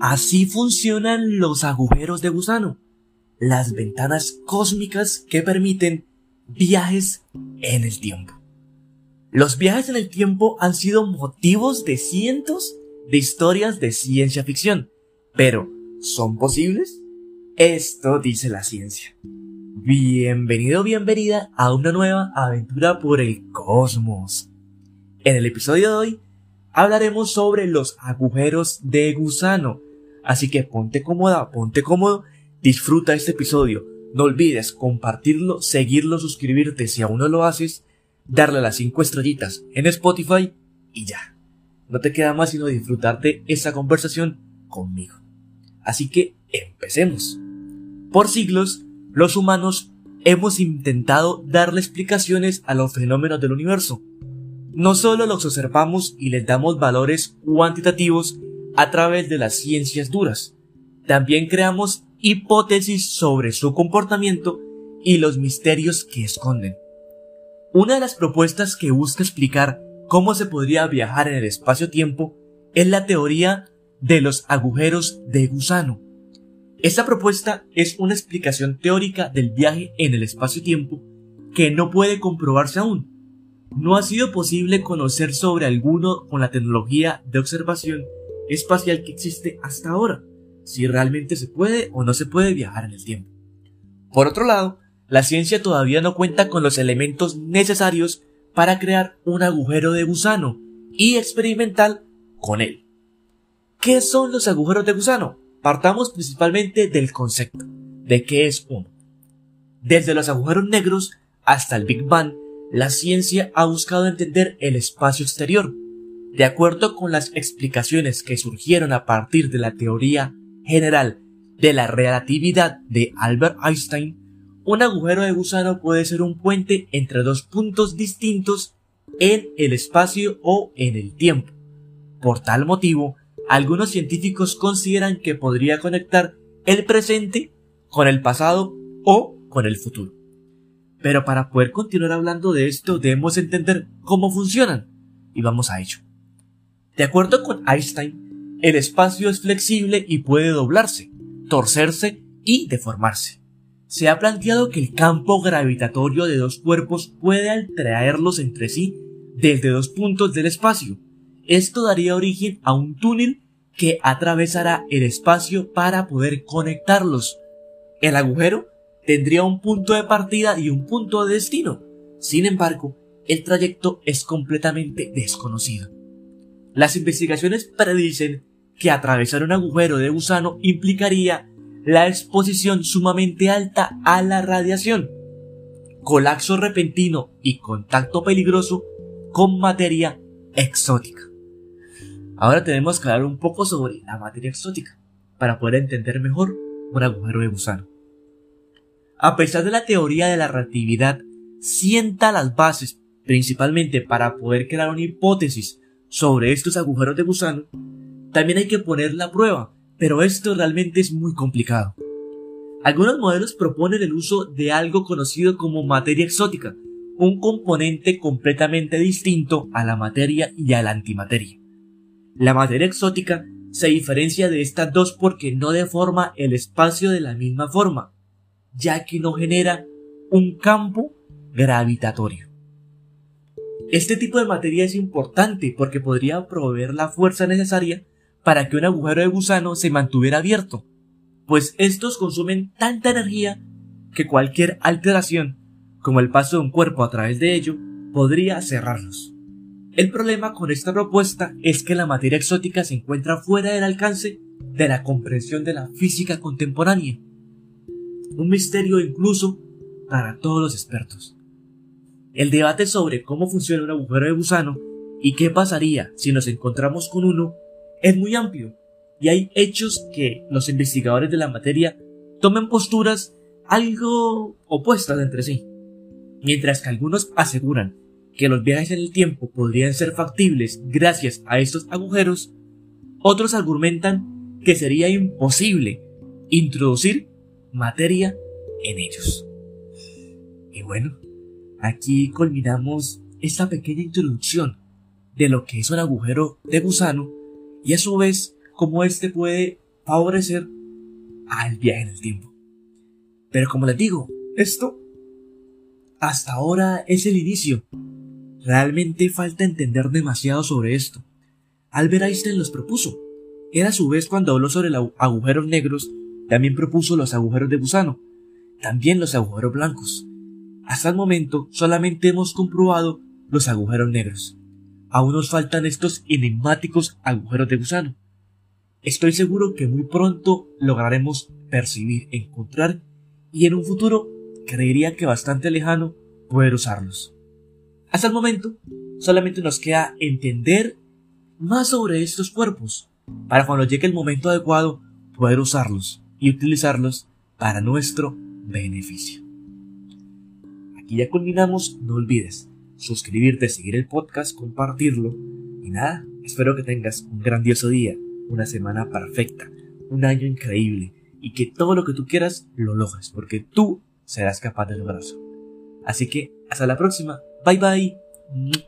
Así funcionan los agujeros de gusano, las ventanas cósmicas que permiten viajes en el tiempo. Los viajes en el tiempo han sido motivos de cientos de historias de ciencia ficción, pero ¿son posibles? Esto dice la ciencia. Bienvenido, bienvenida a una nueva aventura por el cosmos. En el episodio de hoy hablaremos sobre los agujeros de gusano, así que ponte cómoda, ponte cómodo, disfruta este episodio. No olvides compartirlo, seguirlo, suscribirte si aún no lo haces darle las 5 estrellitas en Spotify y ya. No te queda más sino disfrutarte esta conversación conmigo. Así que empecemos. Por siglos, los humanos hemos intentado darle explicaciones a los fenómenos del universo. No solo los observamos y les damos valores cuantitativos a través de las ciencias duras, también creamos hipótesis sobre su comportamiento y los misterios que esconden. Una de las propuestas que busca explicar cómo se podría viajar en el espacio-tiempo es la teoría de los agujeros de gusano. Esta propuesta es una explicación teórica del viaje en el espacio-tiempo que no puede comprobarse aún. No ha sido posible conocer sobre alguno con la tecnología de observación espacial que existe hasta ahora, si realmente se puede o no se puede viajar en el tiempo. Por otro lado, la ciencia todavía no cuenta con los elementos necesarios para crear un agujero de gusano y experimentar con él. ¿Qué son los agujeros de gusano? Partamos principalmente del concepto de qué es uno. Desde los agujeros negros hasta el Big Bang, la ciencia ha buscado entender el espacio exterior. De acuerdo con las explicaciones que surgieron a partir de la teoría general de la relatividad de Albert Einstein, un agujero de gusano puede ser un puente entre dos puntos distintos en el espacio o en el tiempo. Por tal motivo, algunos científicos consideran que podría conectar el presente con el pasado o con el futuro. Pero para poder continuar hablando de esto debemos entender cómo funcionan y vamos a ello. De acuerdo con Einstein, el espacio es flexible y puede doblarse, torcerse y deformarse se ha planteado que el campo gravitatorio de dos cuerpos puede atraerlos entre sí desde dos puntos del espacio. Esto daría origen a un túnel que atravesará el espacio para poder conectarlos. El agujero tendría un punto de partida y un punto de destino. Sin embargo, el trayecto es completamente desconocido. Las investigaciones predicen que atravesar un agujero de gusano implicaría la exposición sumamente alta a la radiación, colapso repentino y contacto peligroso con materia exótica. Ahora tenemos que hablar un poco sobre la materia exótica para poder entender mejor un agujero de gusano. A pesar de la teoría de la relatividad, sienta las bases principalmente para poder crear una hipótesis sobre estos agujeros de gusano, también hay que poner la prueba pero esto realmente es muy complicado. Algunos modelos proponen el uso de algo conocido como materia exótica, un componente completamente distinto a la materia y a la antimateria. La materia exótica se diferencia de estas dos porque no deforma el espacio de la misma forma, ya que no genera un campo gravitatorio. Este tipo de materia es importante porque podría proveer la fuerza necesaria para que un agujero de gusano se mantuviera abierto, pues estos consumen tanta energía que cualquier alteración, como el paso de un cuerpo a través de ello, podría cerrarlos. El problema con esta propuesta es que la materia exótica se encuentra fuera del alcance de la comprensión de la física contemporánea. Un misterio incluso para todos los expertos. El debate sobre cómo funciona un agujero de gusano y qué pasaría si nos encontramos con uno es muy amplio y hay hechos que los investigadores de la materia toman posturas algo opuestas entre sí. Mientras que algunos aseguran que los viajes en el tiempo podrían ser factibles gracias a estos agujeros, otros argumentan que sería imposible introducir materia en ellos. Y bueno, aquí culminamos esta pequeña introducción de lo que es un agujero de gusano y a su vez cómo éste puede favorecer al viaje en el tiempo. Pero como les digo, esto hasta ahora es el inicio. Realmente falta entender demasiado sobre esto. Albert Einstein los propuso. Él a su vez cuando habló sobre los agujeros negros, también propuso los agujeros de gusano, también los agujeros blancos. Hasta el momento solamente hemos comprobado los agujeros negros. Aún nos faltan estos enigmáticos agujeros de gusano. Estoy seguro que muy pronto lograremos percibir, encontrar y en un futuro creería que bastante lejano poder usarlos. Hasta el momento solamente nos queda entender más sobre estos cuerpos para cuando llegue el momento adecuado poder usarlos y utilizarlos para nuestro beneficio. Aquí ya culminamos, no olvides suscribirte, seguir el podcast, compartirlo y nada, espero que tengas un grandioso día, una semana perfecta, un año increíble y que todo lo que tú quieras lo logres porque tú serás capaz de lograrlo. Así que hasta la próxima, bye bye.